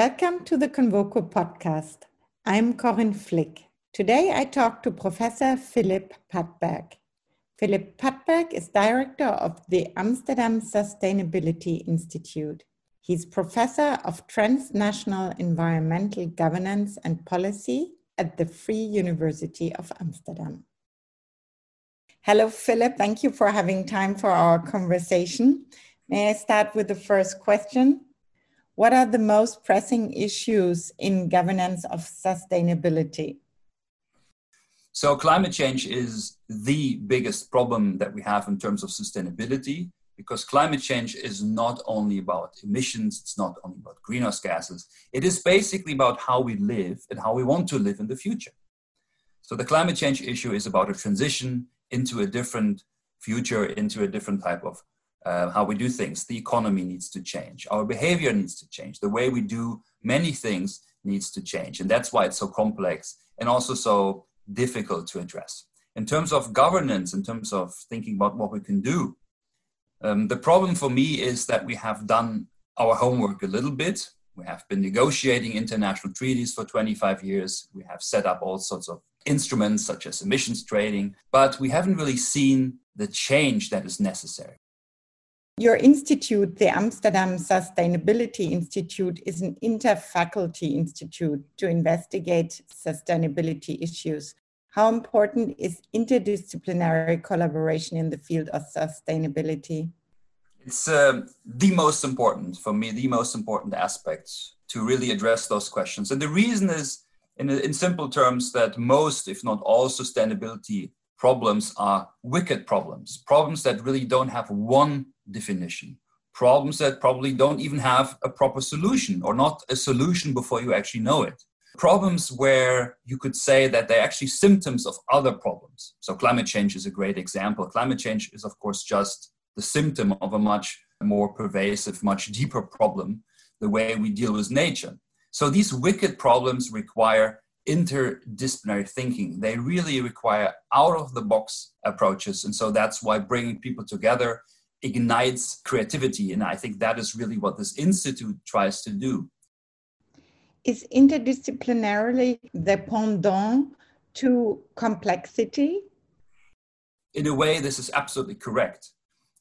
Welcome to the Convoco podcast. I'm Corinne Flick. Today I talk to Professor Philip Pattberg. Philip Pattberg is director of the Amsterdam Sustainability Institute. He's professor of transnational environmental governance and policy at the Free University of Amsterdam. Hello, Philip. Thank you for having time for our conversation. May I start with the first question? What are the most pressing issues in governance of sustainability? So, climate change is the biggest problem that we have in terms of sustainability because climate change is not only about emissions, it's not only about greenhouse gases, it is basically about how we live and how we want to live in the future. So, the climate change issue is about a transition into a different future, into a different type of uh, how we do things. The economy needs to change. Our behavior needs to change. The way we do many things needs to change. And that's why it's so complex and also so difficult to address. In terms of governance, in terms of thinking about what we can do, um, the problem for me is that we have done our homework a little bit. We have been negotiating international treaties for 25 years. We have set up all sorts of instruments such as emissions trading, but we haven't really seen the change that is necessary. Your institute, the Amsterdam Sustainability Institute, is an interfaculty institute to investigate sustainability issues. How important is interdisciplinary collaboration in the field of sustainability? It's uh, the most important, for me, the most important aspect to really address those questions. And the reason is, in, in simple terms, that most, if not all, sustainability problems are wicked problems, problems that really don't have one definition. Problems that probably don't even have a proper solution or not a solution before you actually know it. Problems where you could say that they're actually symptoms of other problems. So, climate change is a great example. Climate change is, of course, just the symptom of a much more pervasive, much deeper problem, the way we deal with nature. So, these wicked problems require interdisciplinary thinking. They really require out of the box approaches. And so that's why bringing people together ignites creativity. And I think that is really what this institute tries to do. Is interdisciplinarily the pendant to complexity? In a way, this is absolutely correct.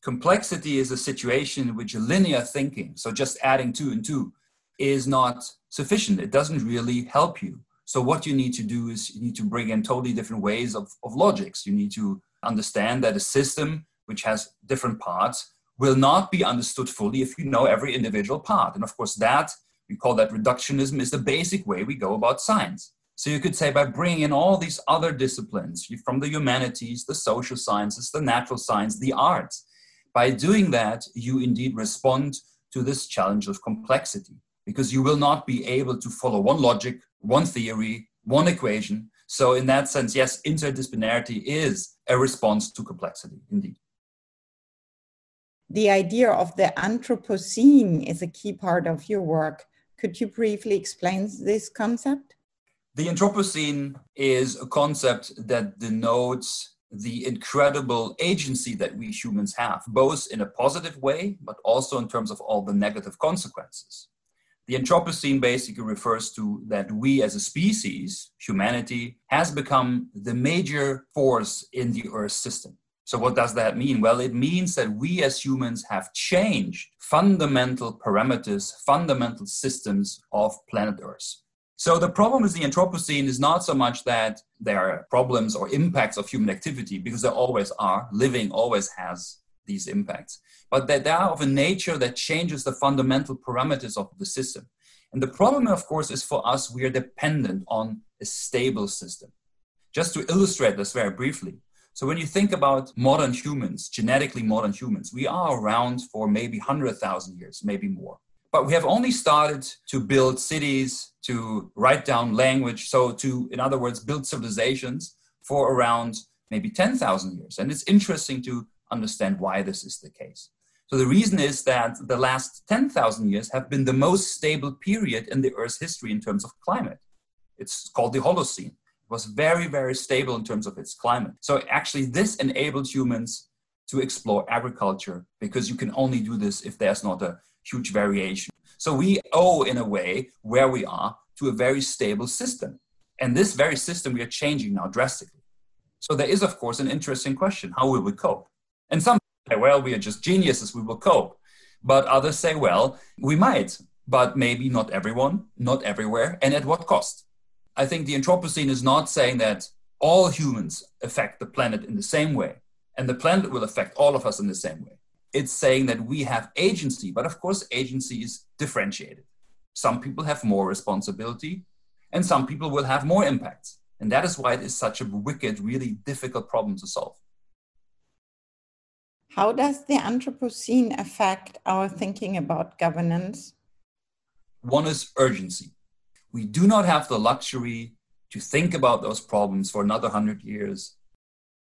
Complexity is a situation in which linear thinking, so just adding two and two, is not sufficient. It doesn't really help you. So, what you need to do is you need to bring in totally different ways of, of logics. You need to understand that a system which has different parts, will not be understood fully if you know every individual part. And of course, that we call that reductionism is the basic way we go about science. So you could say by bringing in all these other disciplines from the humanities, the social sciences, the natural science, the arts, by doing that, you indeed respond to this challenge of complexity because you will not be able to follow one logic, one theory, one equation. So, in that sense, yes, interdisciplinarity is a response to complexity, indeed the idea of the Anthropocene is a key part of your work. Could you briefly explain this concept? The Anthropocene is a concept that denotes the incredible agency that we humans have, both in a positive way, but also in terms of all the negative consequences. The Anthropocene basically refers to that we as a species, humanity, has become the major force in the Earth system. So, what does that mean? Well, it means that we as humans have changed fundamental parameters, fundamental systems of planet Earth. So, the problem with the Anthropocene is not so much that there are problems or impacts of human activity, because there always are. Living always has these impacts, but that they are of a nature that changes the fundamental parameters of the system. And the problem, of course, is for us, we are dependent on a stable system. Just to illustrate this very briefly, so when you think about modern humans, genetically modern humans, we are around for maybe 100,000 years, maybe more. But we have only started to build cities, to write down language, so to, in other words, build civilizations for around maybe 10,000 years. And it's interesting to understand why this is the case. So the reason is that the last 10,000 years have been the most stable period in the Earth's history in terms of climate. It's called the Holocene was very, very stable in terms of its climate. So actually, this enabled humans to explore agriculture because you can only do this if there's not a huge variation. So we owe, in a way, where we are to a very stable system. And this very system we are changing now drastically. So there is, of course, an interesting question how will we cope? And some say, well, we are just geniuses, we will cope. But others say, well, we might, but maybe not everyone, not everywhere, and at what cost? I think the Anthropocene is not saying that all humans affect the planet in the same way, and the planet will affect all of us in the same way. It's saying that we have agency, but of course, agency is differentiated. Some people have more responsibility, and some people will have more impact. And that is why it is such a wicked, really difficult problem to solve. How does the Anthropocene affect our thinking about governance? One is urgency. We do not have the luxury to think about those problems for another 100 years.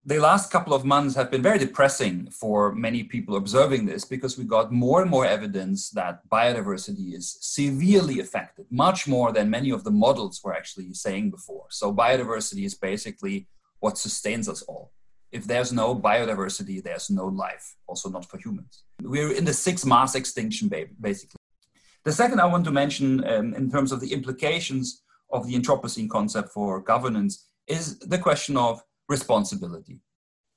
The last couple of months have been very depressing for many people observing this because we got more and more evidence that biodiversity is severely affected, much more than many of the models were actually saying before. So, biodiversity is basically what sustains us all. If there's no biodiversity, there's no life, also not for humans. We're in the sixth mass extinction, basically. The second I want to mention, um, in terms of the implications of the Anthropocene concept for governance, is the question of responsibility.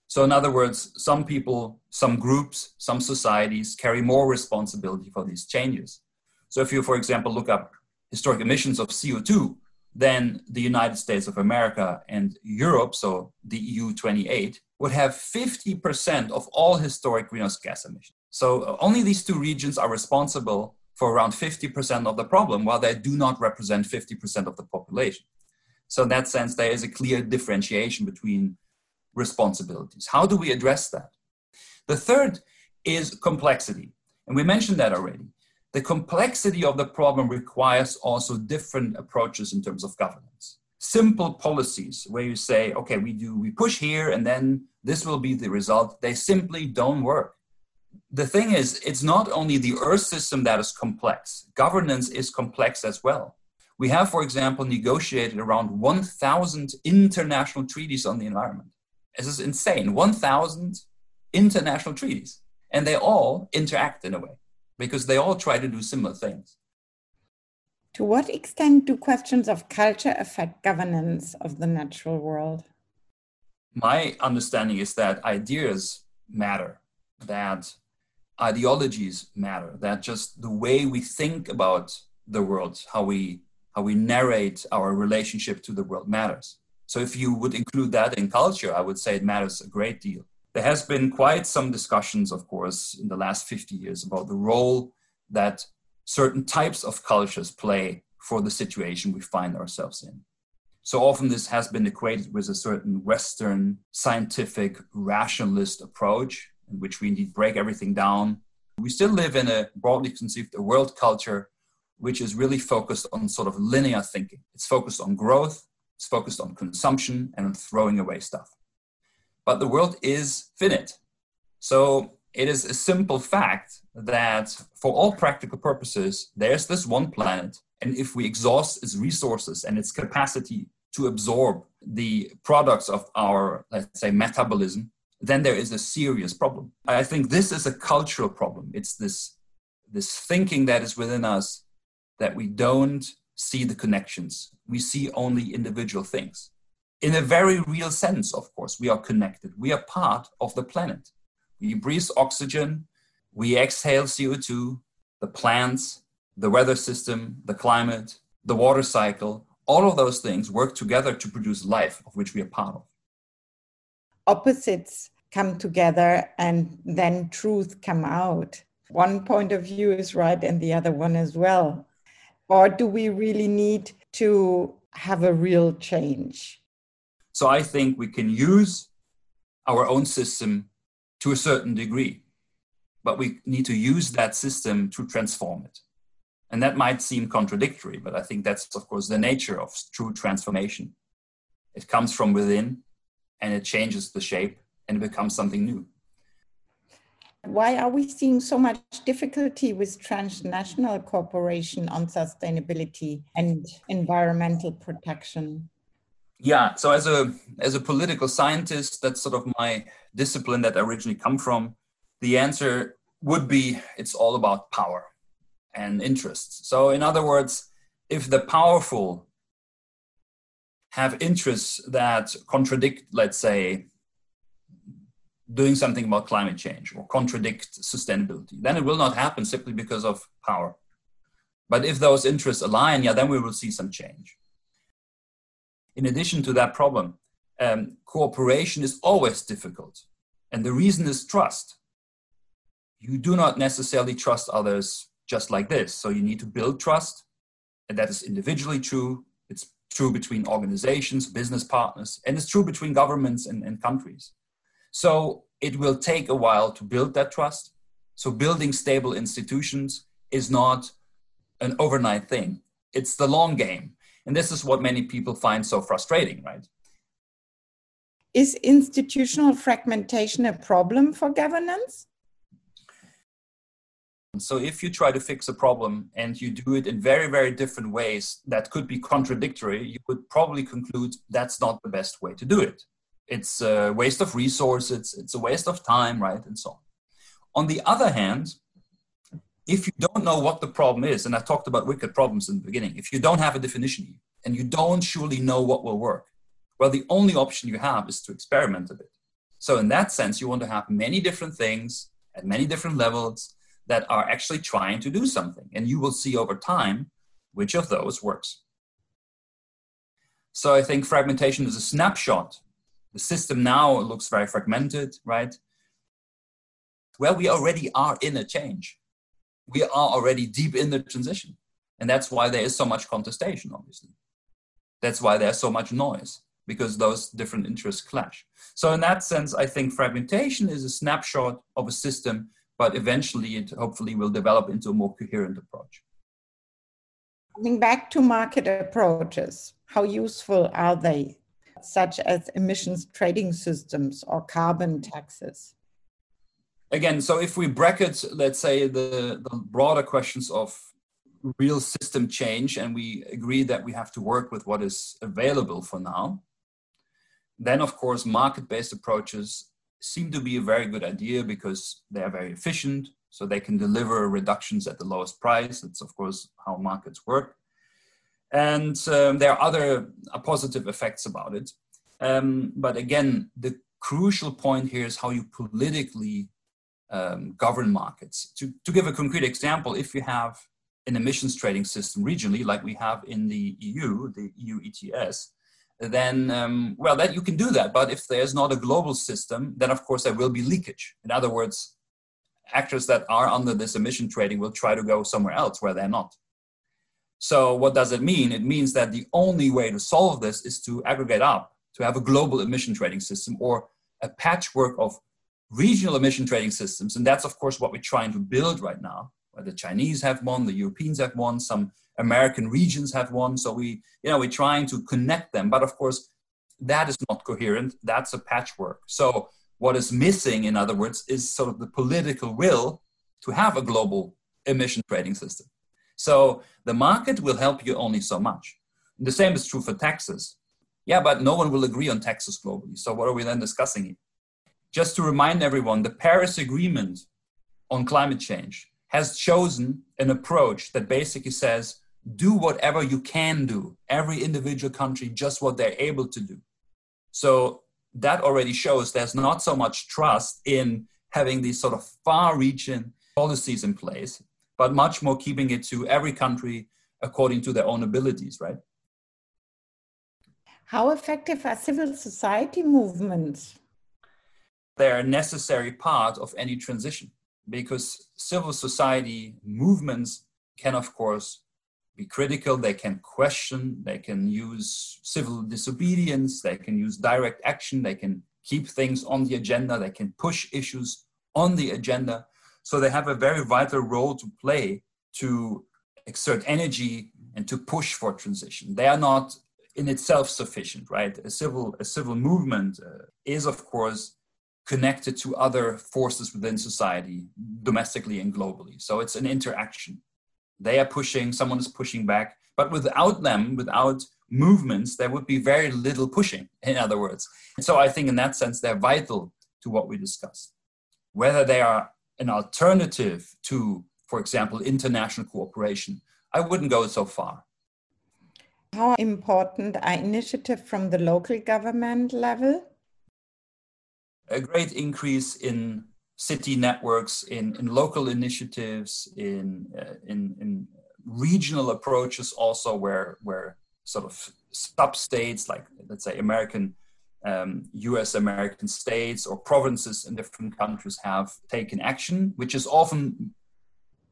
So, in other words, some people, some groups, some societies carry more responsibility for these changes. So, if you, for example, look up historic emissions of CO2, then the United States of America and Europe, so the EU 28, would have 50% of all historic greenhouse gas emissions. So, only these two regions are responsible for around 50% of the problem, while they do not represent 50% of the population. So, in that sense, there is a clear differentiation between responsibilities. How do we address that? The third is complexity. And we mentioned that already. The complexity of the problem requires also different approaches in terms of governance. Simple policies where you say, okay, we do, we push here and then this will be the result, they simply don't work. The thing is, it's not only the Earth system that is complex, governance is complex as well. We have, for example, negotiated around 1,000 international treaties on the environment. This is insane 1,000 international treaties. And they all interact in a way because they all try to do similar things. To what extent do questions of culture affect governance of the natural world? My understanding is that ideas matter, that ideologies matter, that just the way we think about the world, how we how we narrate our relationship to the world matters. So if you would include that in culture, I would say it matters a great deal. There has been quite some discussions, of course, in the last 50 years about the role that certain types of cultures play for the situation we find ourselves in. So often this has been equated with a certain Western scientific rationalist approach in which we indeed break everything down. We still live in a broadly conceived a world culture which is really focused on sort of linear thinking. It's focused on growth, it's focused on consumption and on throwing away stuff. But the world is finite. So it is a simple fact that for all practical purposes, there's this one planet. And if we exhaust its resources and its capacity to absorb the products of our, let's say, metabolism, then there is a serious problem. I think this is a cultural problem. It's this, this thinking that is within us that we don't see the connections. We see only individual things. In a very real sense, of course, we are connected. We are part of the planet. We breathe oxygen, we exhale CO2, the plants, the weather system, the climate, the water cycle, all of those things work together to produce life of which we are part of. Opposites come together and then truth come out. One point of view is right and the other one as well. Or do we really need to have a real change? So I think we can use our own system to a certain degree, but we need to use that system to transform it. And that might seem contradictory, but I think that's, of course, the nature of true transformation. It comes from within and it changes the shape and it becomes something new. Why are we seeing so much difficulty with transnational cooperation on sustainability and environmental protection? Yeah, so as a as a political scientist, that's sort of my discipline that I originally come from. The answer would be it's all about power. and interests. So, in other words, if the powerful have interests that contradict, let's say, doing something about climate change or contradict sustainability, then it will not happen simply because of power. But if those interests align, yeah, then we will see some change. In addition to that problem, um, cooperation is always difficult. And the reason is trust. You do not necessarily trust others just like this. So you need to build trust. And that is individually true. True between organizations, business partners, and it's true between governments and, and countries. So it will take a while to build that trust. So building stable institutions is not an overnight thing. It's the long game. And this is what many people find so frustrating, right? Is institutional fragmentation a problem for governance? So, if you try to fix a problem and you do it in very, very different ways that could be contradictory, you would probably conclude that's not the best way to do it. It's a waste of resources, it's a waste of time, right? And so on. On the other hand, if you don't know what the problem is, and I talked about wicked problems in the beginning, if you don't have a definition and you don't surely know what will work, well, the only option you have is to experiment a bit. So, in that sense, you want to have many different things at many different levels that are actually trying to do something. And you will see over time which of those works. So, I think fragmentation is a snapshot. The system now looks very fragmented, right? Well, we already are in a change we are already deep in the transition. And that's why there is so much contestation, obviously. That's why there's so much noise, because those different interests clash. So, in that sense, I think fragmentation is a snapshot of a system, but eventually it hopefully will develop into a more coherent approach. Coming back to market approaches, how useful are they, such as emissions trading systems or carbon taxes? again, so if we bracket, let's say, the, the broader questions of real system change, and we agree that we have to work with what is available for now, then of course, market based approaches seem to be a very good idea because they are very efficient, so they can deliver reductions at the lowest price. That's, of course, how markets work. And um, there are other uh, positive effects about it. Um, but again, the crucial point here is how you politically um, govern markets. To, to give a concrete example, if you have an emissions trading system regionally, like we have in the EU, the EU ETS, then um, well, that you can do that. But if there's not a global system, then of course there will be leakage. In other words, actors that are under this emission trading will try to go somewhere else where they're not. So what does it mean? It means that the only way to solve this is to aggregate up, to have a global emission trading system or a patchwork of regional emission trading systems. And that's, of course, what we're trying to build right now. Where the Chinese have one, the Europeans have one, some American regions have one. So we, you know, we're trying to connect them. But of course, that is not coherent. That's a patchwork. So what is missing, in other words, is sort of the political will to have a global emission trading system. So the market will help you only so much. And the same is true for taxes. Yeah, but no one will agree on taxes globally. So what are we then discussing just to remind everyone, the Paris Agreement on climate change has chosen an approach that basically says do whatever you can do, every individual country, just what they're able to do. So that already shows there's not so much trust in having these sort of far reaching policies in place, but much more keeping it to every country according to their own abilities, right? How effective are civil society movements they're a necessary part of any transition because civil society movements can, of course, be critical, they can question, they can use civil disobedience, they can use direct action, they can keep things on the agenda, they can push issues on the agenda. So they have a very vital role to play to exert energy and to push for transition. They are not in itself sufficient, right? A civil a civil movement uh, is, of course, connected to other forces within society, domestically and globally. So it's an interaction. They are pushing, someone is pushing back, but without them, without movements, there would be very little pushing, in other words. And so I think in that sense, they're vital to what we discussed. Whether they are an alternative to for example, international cooperation. I wouldn't go so far. How important are initiatives from the local government level? A great increase in city networks, in, in local initiatives, in, uh, in, in regional approaches also where, where sort of sub-states like let's say American um, US American states or provinces in different countries have taken action, which is often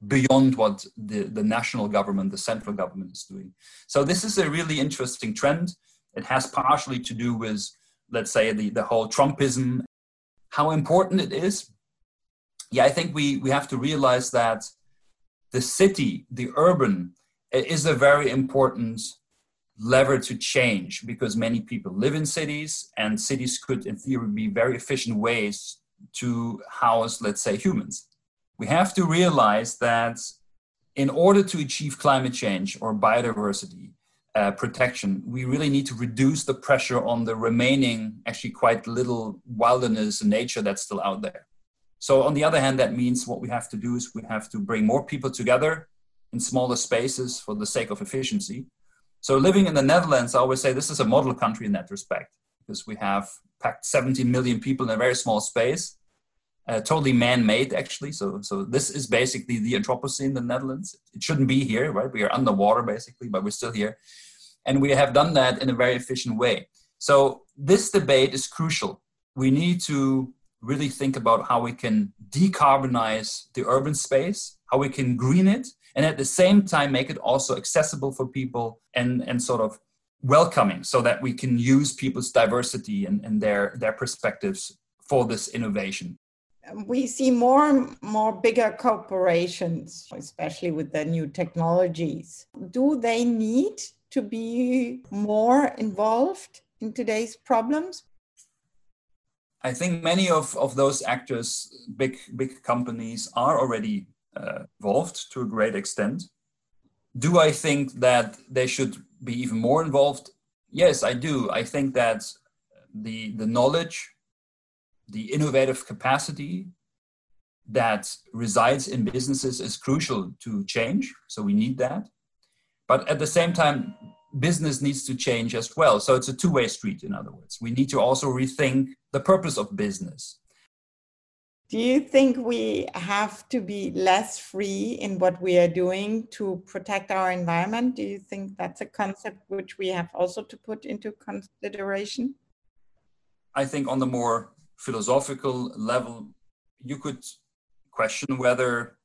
beyond what the, the national government, the central government is doing. So this is a really interesting trend. It has partially to do with, let's say, the, the whole Trumpism. How important it is? Yeah, I think we, we have to realize that the city, the urban, is a very important lever to change because many people live in cities and cities could in theory be very efficient ways to house let's say humans we have to realize that in order to achieve climate change or biodiversity uh, protection, we really need to reduce the pressure on the remaining, actually quite little wilderness and nature that's still out there. So, on the other hand, that means what we have to do is we have to bring more people together in smaller spaces for the sake of efficiency. So, living in the Netherlands, I always say this is a model country in that respect because we have packed 17 million people in a very small space uh, totally man-made actually. So, so this is basically the Anthropocene in the Netherlands. It shouldn't be here, right? We are underwater basically, but we're still here, and we have done that in a very efficient way. So this debate is crucial. We need to really think about how we can decarbonize the urban space, how we can green it, and at the same time make it also accessible for people and and sort of welcoming so that we can use people's diversity and, and their their perspectives for this innovation we see more and more bigger corporations, especially with the new technologies. Do they need to be more involved in today's problems? I think many of, of those actors, big big companies, are already uh, involved to a great extent. Do I think that they should be even more involved? Yes, I do. I think that the the knowledge the innovative capacity that resides in businesses is crucial to change. So we need that. But at the same time, business needs to change as well. So it's a two way street, in other words. We need to also rethink the purpose of business. Do you think we have to be less free in what we are doing to protect our environment? Do you think that's a concept which we have also to put into consideration? I think on the more philosophical level, you could question whether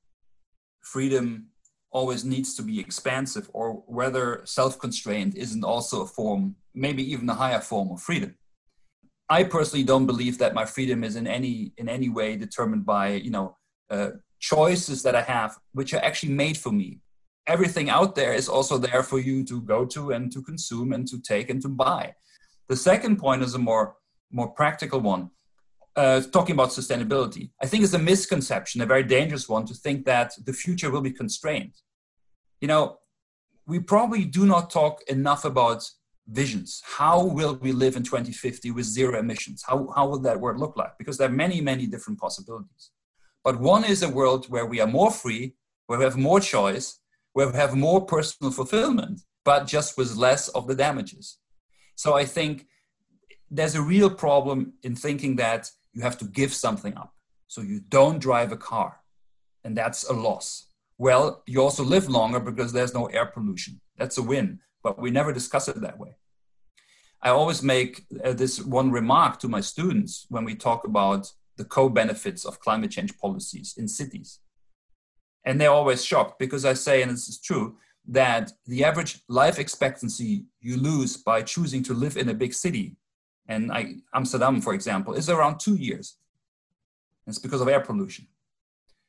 freedom always needs to be expansive or whether self-constraint isn't also a form, maybe even a higher form of freedom. I personally don't believe that my freedom is in any in any way determined by you know uh, choices that I have, which are actually made for me. Everything out there is also there for you to go to and to consume and to take and to buy. The second point is a more more practical one uh, talking about sustainability, I think it's a misconception, a very dangerous one, to think that the future will be constrained. You know, we probably do not talk enough about visions. How will we live in 2050 with zero emissions? How, how will that world look like? Because there are many, many different possibilities. But one is a world where we are more free, where we have more choice, where we have more personal fulfillment, but just with less of the damages. So I think there's a real problem in thinking that you have to give something up. So you don't drive a car, and that's a loss. Well, you also live longer because there's no air pollution. That's a win, but we never discuss it that way. I always make uh, this one remark to my students when we talk about the co benefits of climate change policies in cities. And they're always shocked because I say, and this is true, that the average life expectancy you lose by choosing to live in a big city and I, Amsterdam, for example, is around two years. It's because of air pollution.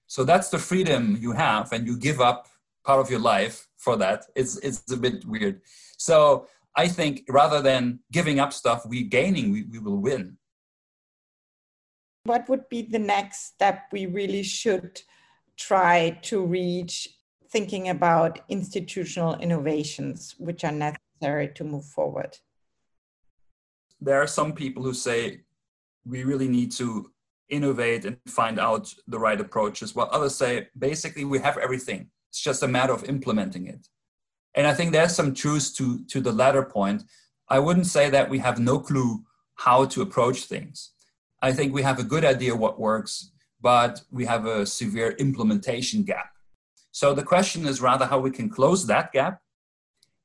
So that's the freedom you have, and you give up part of your life for that. It's it's a bit weird. So I think rather than giving up stuff, we gaining, we, we will win. What would be the next step we really should try to reach thinking about institutional innovations which are necessary to move forward? There are some people who say we really need to innovate and find out the right approaches, while others say basically we have everything. It's just a matter of implementing it. And I think there's some truth to, to the latter point. I wouldn't say that we have no clue how to approach things. I think we have a good idea what works, but we have a severe implementation gap. So the question is rather how we can close that gap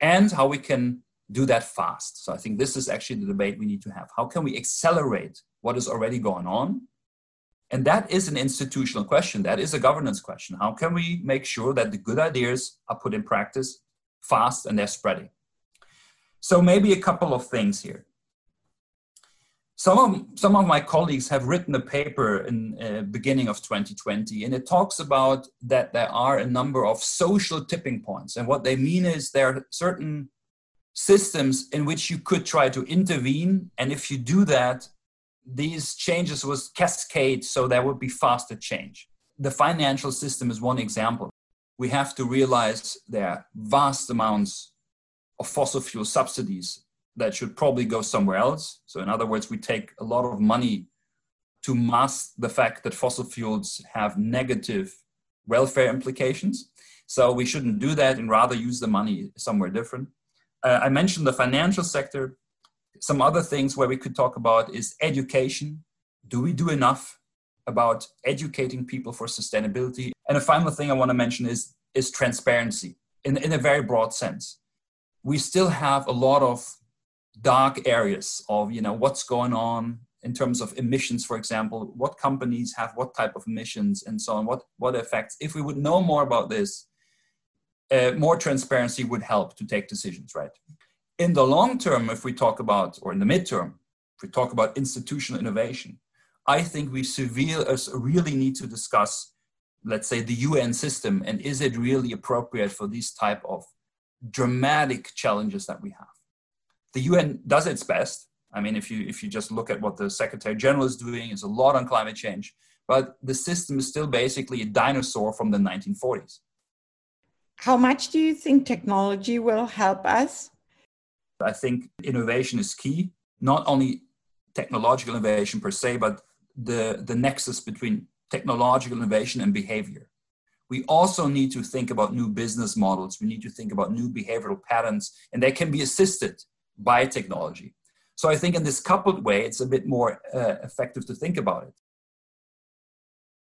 and how we can do that fast. So I think this is actually the debate we need to have. How can we accelerate what is already going on? And that is an institutional question. That is a governance question. How can we make sure that the good ideas are put in practice fast and they're spreading? So maybe a couple of things here. Some of, some of my colleagues have written a paper in uh, beginning of 2020, and it talks about that there are a number of social tipping points. And what they mean is there are certain systems in which you could try to intervene. And if you do that, these changes would cascade so there would be faster change. The financial system is one example. We have to realize there are vast amounts of fossil fuel subsidies that should probably go somewhere else. So, in other words, we take a lot of money to mask the fact that fossil fuels have negative welfare implications. So, we shouldn't do that and rather use the money somewhere different. Uh, I mentioned the financial sector. Some other things where we could talk about is education. Do we do enough about educating people for sustainability? And a final thing I want to mention is, is transparency in, in a very broad sense. We still have a lot of dark areas of you know what's going on in terms of emissions for example what companies have what type of emissions and so on what what effects if we would know more about this uh, more transparency would help to take decisions right in the long term if we talk about or in the midterm if we talk about institutional innovation i think we severe, uh, really need to discuss let's say the un system and is it really appropriate for these type of dramatic challenges that we have the UN does its best. I mean, if you if you just look at what the Secretary General is doing, is a lot on climate change, but the system is still basically a dinosaur from the 1940s. How much do you think technology will help us? I think innovation is key, not only technological innovation per se, but the, the nexus between technological innovation and behavior. We also need to think about new business models. We need to think about new behavioral patterns, and they can be assisted by technology. So I think in this coupled way, it's a bit more uh, effective to think about it.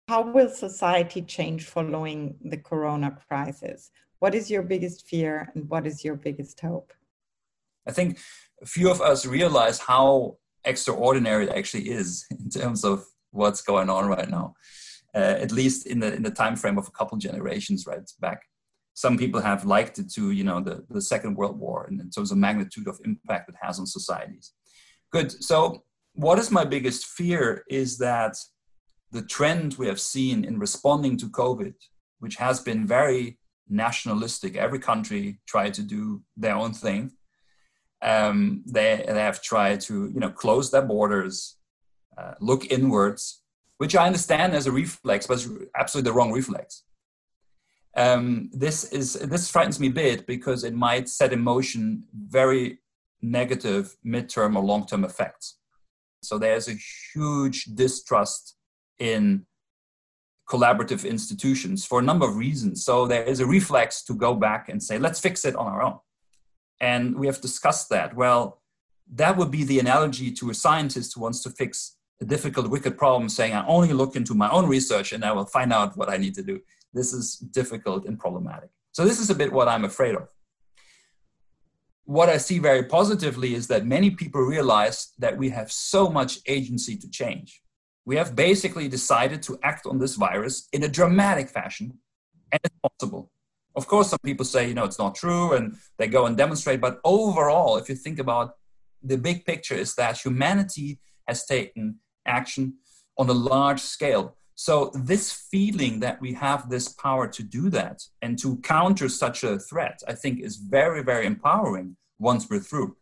How will society change following the corona crisis? What is your biggest fear and what is your biggest hope? I think few of us realize how extraordinary it actually is in terms of what's going on right now. Uh, at least in the in the time frame of a couple generations right back some people have liked it to you know the, the second world war and in terms of magnitude of impact it has on societies good so what is my biggest fear is that the trend we have seen in responding to covid which has been very nationalistic. Every country tried to do their own thing. Um, they, they have tried to you know close their borders uh, look inwards which i understand as a reflex but it's absolutely the wrong reflex. Um, this is this frightens me a bit because it might set in motion very negative midterm or long term effects. So there's a huge distrust in collaborative institutions for a number of reasons. So there is a reflex to go back and say, let's fix it on our own. And we have discussed that. Well, that would be the analogy to a scientist who wants to fix a difficult, wicked problem, saying, I only look into my own research and I will find out what I need to do this is difficult and problematic. So, this is a bit what I'm afraid of. What I see very positively is that many people realize that we have so much agency to change. We have basically decided to act on this virus in a dramatic fashion, and it's possible. Of course, some people say, you know, it's not true, and they go and demonstrate. But overall, if you think about the big picture, is that humanity has taken action on a large scale so, this feeling that we have this power to do that and to counter such a threat, I think is very, very empowering once we're through.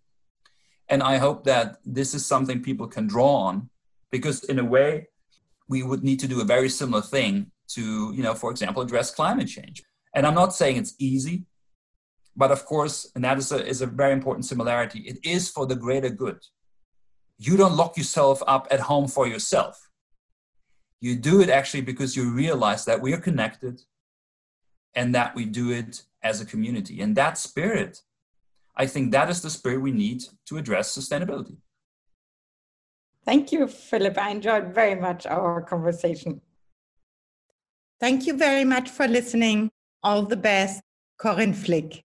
And I hope that this is something people can draw on because, in a way, we would need to do a very similar thing to, you know, for example, address climate change. And I'm not saying it's easy, but of course, and that is a, is a very important similarity, it is for the greater good. You don't lock yourself up at home for yourself You do it actually because you realize that we are connected and that we do it as a community. And that spirit, I think that is the spirit we need to address sustainability. Thank you, Philip. I enjoyed very much our conversation. Thank you very much for listening. All the best, Corinne Flick.